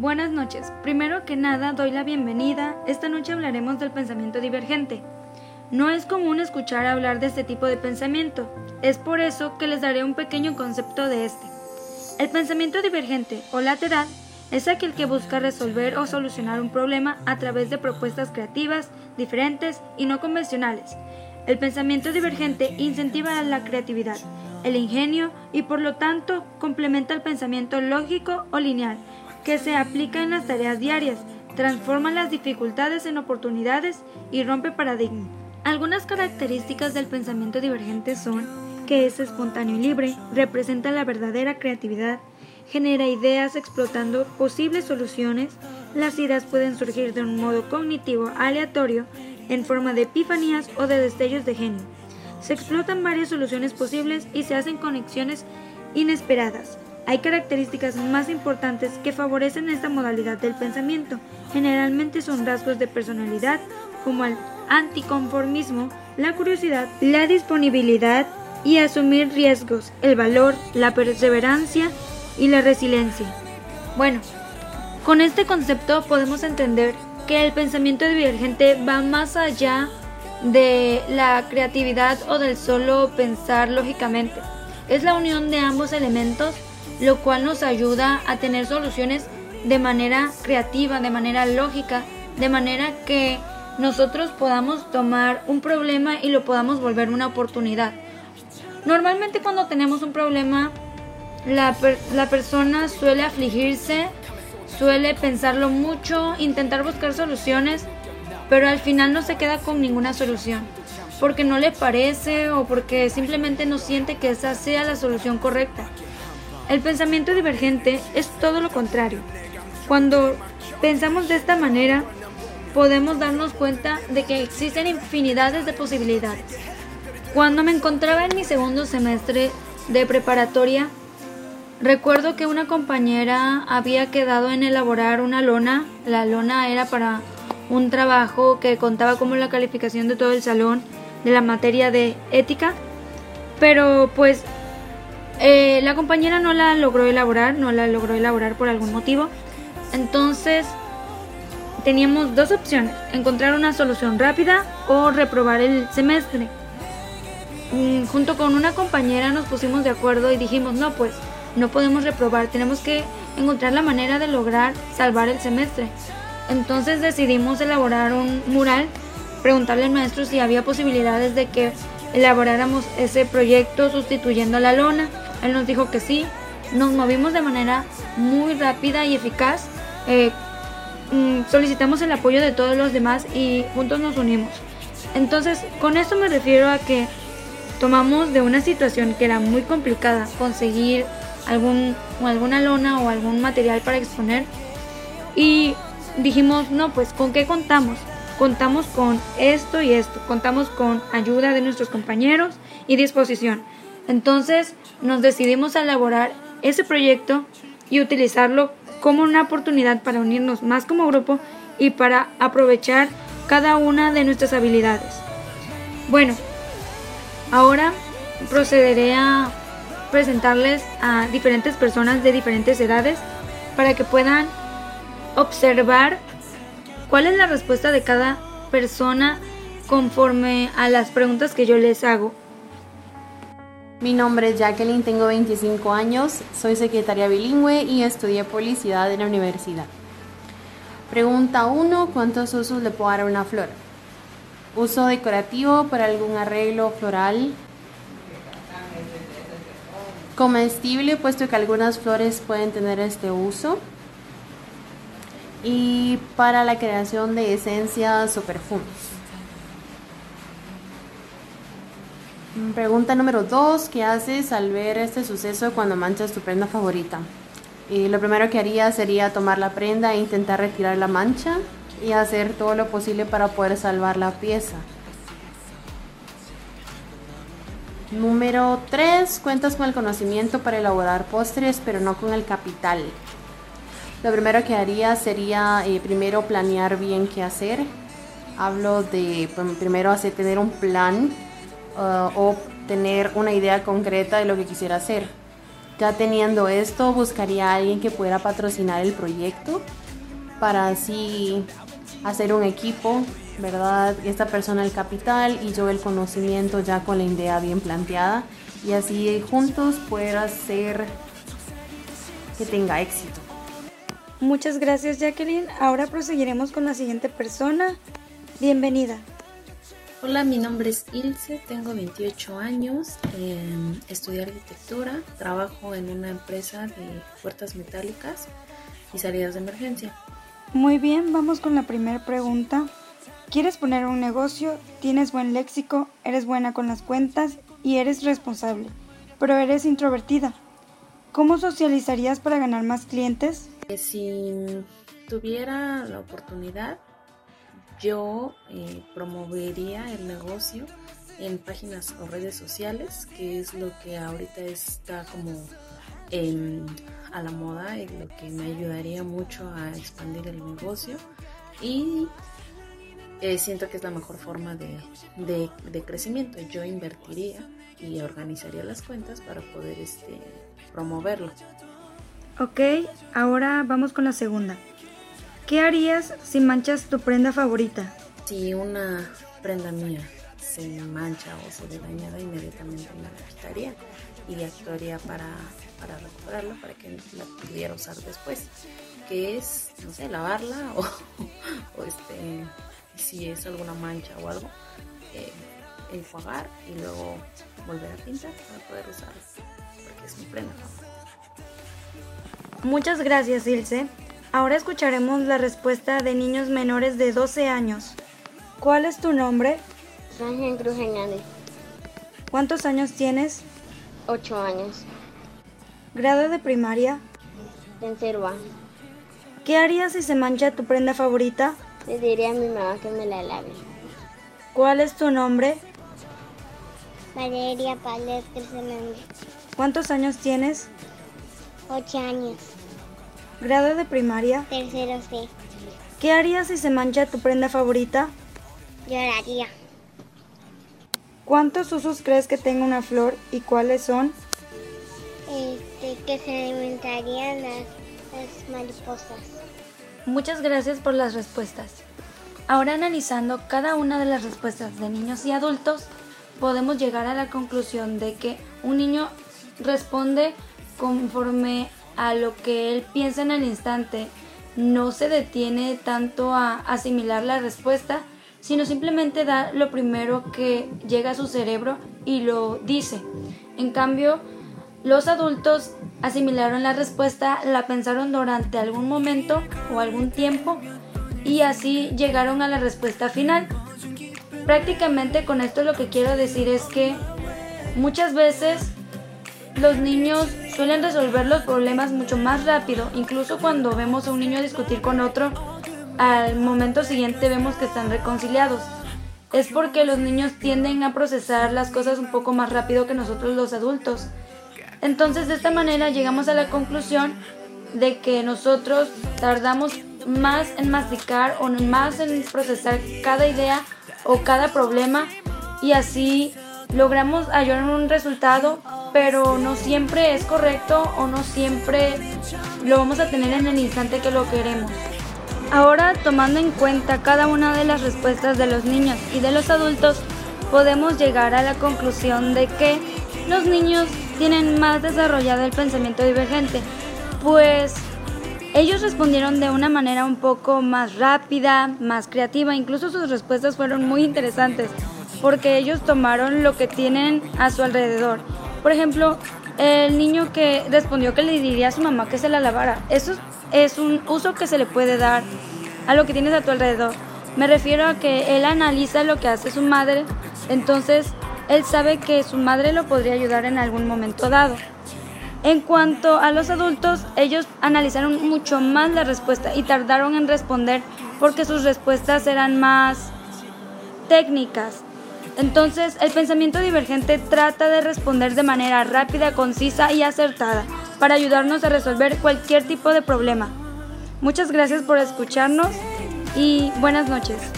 Buenas noches. Primero que nada, doy la bienvenida. Esta noche hablaremos del pensamiento divergente. No es común escuchar hablar de este tipo de pensamiento. Es por eso que les daré un pequeño concepto de este. El pensamiento divergente o lateral es aquel que busca resolver o solucionar un problema a través de propuestas creativas, diferentes y no convencionales. El pensamiento divergente incentiva la creatividad, el ingenio y por lo tanto complementa el pensamiento lógico o lineal que se aplica en las tareas diarias, transforma las dificultades en oportunidades y rompe paradigmas. Algunas características del pensamiento divergente son que es espontáneo y libre, representa la verdadera creatividad, genera ideas explotando posibles soluciones, las ideas pueden surgir de un modo cognitivo aleatorio, en forma de epifanías o de destellos de genio. Se explotan varias soluciones posibles y se hacen conexiones inesperadas. Hay características más importantes que favorecen esta modalidad del pensamiento. Generalmente son rasgos de personalidad como el anticonformismo, la curiosidad, la disponibilidad y asumir riesgos, el valor, la perseverancia y la resiliencia. Bueno, con este concepto podemos entender que el pensamiento divergente va más allá de la creatividad o del solo pensar lógicamente. Es la unión de ambos elementos lo cual nos ayuda a tener soluciones de manera creativa, de manera lógica, de manera que nosotros podamos tomar un problema y lo podamos volver una oportunidad. Normalmente cuando tenemos un problema, la, la persona suele afligirse, suele pensarlo mucho, intentar buscar soluciones, pero al final no se queda con ninguna solución, porque no le parece o porque simplemente no siente que esa sea la solución correcta. El pensamiento divergente es todo lo contrario. Cuando pensamos de esta manera, podemos darnos cuenta de que existen infinidades de posibilidades. Cuando me encontraba en mi segundo semestre de preparatoria, recuerdo que una compañera había quedado en elaborar una lona. La lona era para un trabajo que contaba como la calificación de todo el salón de la materia de ética. Pero pues eh, la compañera no la logró elaborar, no la logró elaborar por algún motivo. Entonces teníamos dos opciones, encontrar una solución rápida o reprobar el semestre. Mm, junto con una compañera nos pusimos de acuerdo y dijimos, no, pues no podemos reprobar, tenemos que encontrar la manera de lograr salvar el semestre. Entonces decidimos elaborar un mural, preguntarle al maestro si había posibilidades de que elaboráramos ese proyecto sustituyendo la lona. Él nos dijo que sí. Nos movimos de manera muy rápida y eficaz. Eh, mm, solicitamos el apoyo de todos los demás y juntos nos unimos. Entonces, con esto me refiero a que tomamos de una situación que era muy complicada conseguir algún, alguna lona o algún material para exponer y dijimos, no, pues ¿con qué contamos? Contamos con esto y esto, contamos con ayuda de nuestros compañeros y disposición. Entonces nos decidimos a elaborar ese proyecto y utilizarlo como una oportunidad para unirnos más como grupo y para aprovechar cada una de nuestras habilidades. Bueno, ahora procederé a presentarles a diferentes personas de diferentes edades para que puedan observar cuál es la respuesta de cada persona conforme a las preguntas que yo les hago. Mi nombre es Jacqueline, tengo 25 años, soy secretaria bilingüe y estudié publicidad en la universidad. Pregunta 1. ¿Cuántos usos le puedo dar una flor? Uso decorativo para algún arreglo floral. Comestible, puesto que algunas flores pueden tener este uso. Y para la creación de esencias o perfumes. Pregunta número dos, ¿qué haces al ver este suceso cuando manchas tu prenda favorita? Y lo primero que haría sería tomar la prenda e intentar retirar la mancha y hacer todo lo posible para poder salvar la pieza. Número 3. Cuentas con el conocimiento para elaborar postres, pero no con el capital. Lo primero que haría sería eh, primero planear bien qué hacer. Hablo de pues, primero hacer tener un plan Uh, o tener una idea concreta de lo que quisiera hacer. Ya teniendo esto, buscaría a alguien que pudiera patrocinar el proyecto para así hacer un equipo, ¿verdad? Esta persona el capital y yo el conocimiento ya con la idea bien planteada y así juntos poder hacer que tenga éxito. Muchas gracias Jacqueline. Ahora proseguiremos con la siguiente persona. Bienvenida. Hola, mi nombre es Ilse, tengo 28 años, eh, estudié arquitectura, trabajo en una empresa de puertas metálicas y salidas de emergencia. Muy bien, vamos con la primera pregunta. ¿Quieres poner un negocio? Tienes buen léxico, eres buena con las cuentas y eres responsable, pero eres introvertida. ¿Cómo socializarías para ganar más clientes? Si tuviera la oportunidad, yo eh, promovería el negocio en páginas o redes sociales, que es lo que ahorita está como a la moda y lo que me ayudaría mucho a expandir el negocio. Y eh, siento que es la mejor forma de, de, crecimiento. Yo invertiría y organizaría las cuentas para poder este, promoverlo. Ok, ahora vamos con la segunda. ¿Qué harías si manchas tu prenda favorita? Si una prenda mía se mancha o se ve dañada, inmediatamente la quitaría y actuaría para, para recuperarla para que la pudiera usar después. Que es, no sé, lavarla o, o este, si es alguna mancha o algo, eh, enjuagar y luego volver a pintar para poder usarla, porque es mi prenda favorita. Muchas gracias, Ilse. Ahora escucharemos la respuesta de niños menores de 12 años. ¿Cuál es tu nombre? Ángel Cruz Hernández. ¿Cuántos años tienes? Ocho años. ¿Grado de primaria? Tercero A. ¿Qué harías si se mancha tu prenda favorita? Le diría a mi mamá que me la lave. ¿Cuál es tu nombre? Valeria Palet Hernández. ¿Cuántos años tienes? Ocho años. ¿Grado de primaria? Tercero C. ¿Qué harías si se mancha tu prenda favorita? Lloraría. ¿Cuántos usos crees que tenga una flor y cuáles son? Este, que se alimentarían las, las mariposas. Muchas gracias por las respuestas. Ahora analizando cada una de las respuestas de niños y adultos, podemos llegar a la conclusión de que un niño responde conforme a lo que él piensa en el instante, no se detiene tanto a asimilar la respuesta, sino simplemente da lo primero que llega a su cerebro y lo dice. En cambio, los adultos asimilaron la respuesta, la pensaron durante algún momento o algún tiempo y así llegaron a la respuesta final. Prácticamente con esto lo que quiero decir es que muchas veces los niños suelen resolver los problemas mucho más rápido, incluso cuando vemos a un niño discutir con otro, al momento siguiente vemos que están reconciliados. Es porque los niños tienden a procesar las cosas un poco más rápido que nosotros los adultos. Entonces de esta manera llegamos a la conclusión de que nosotros tardamos más en masticar o más en procesar cada idea o cada problema y así logramos hallar un resultado pero no siempre es correcto o no siempre lo vamos a tener en el instante que lo queremos. Ahora, tomando en cuenta cada una de las respuestas de los niños y de los adultos, podemos llegar a la conclusión de que los niños tienen más desarrollado el pensamiento divergente, pues ellos respondieron de una manera un poco más rápida, más creativa, incluso sus respuestas fueron muy interesantes, porque ellos tomaron lo que tienen a su alrededor por ejemplo, el niño que respondió que le diría a su mamá que se la lavara. Eso es un uso que se le puede dar a lo que tienes a tu alrededor. Me refiero a que él analiza lo que hace su madre, entonces él sabe que su madre lo podría ayudar en algún momento dado. En cuanto a los adultos, ellos analizaron mucho más la respuesta y tardaron en responder porque sus respuestas eran más técnicas. Entonces, el pensamiento divergente trata de responder de manera rápida, concisa y acertada para ayudarnos a resolver cualquier tipo de problema. Muchas gracias por escucharnos y buenas noches.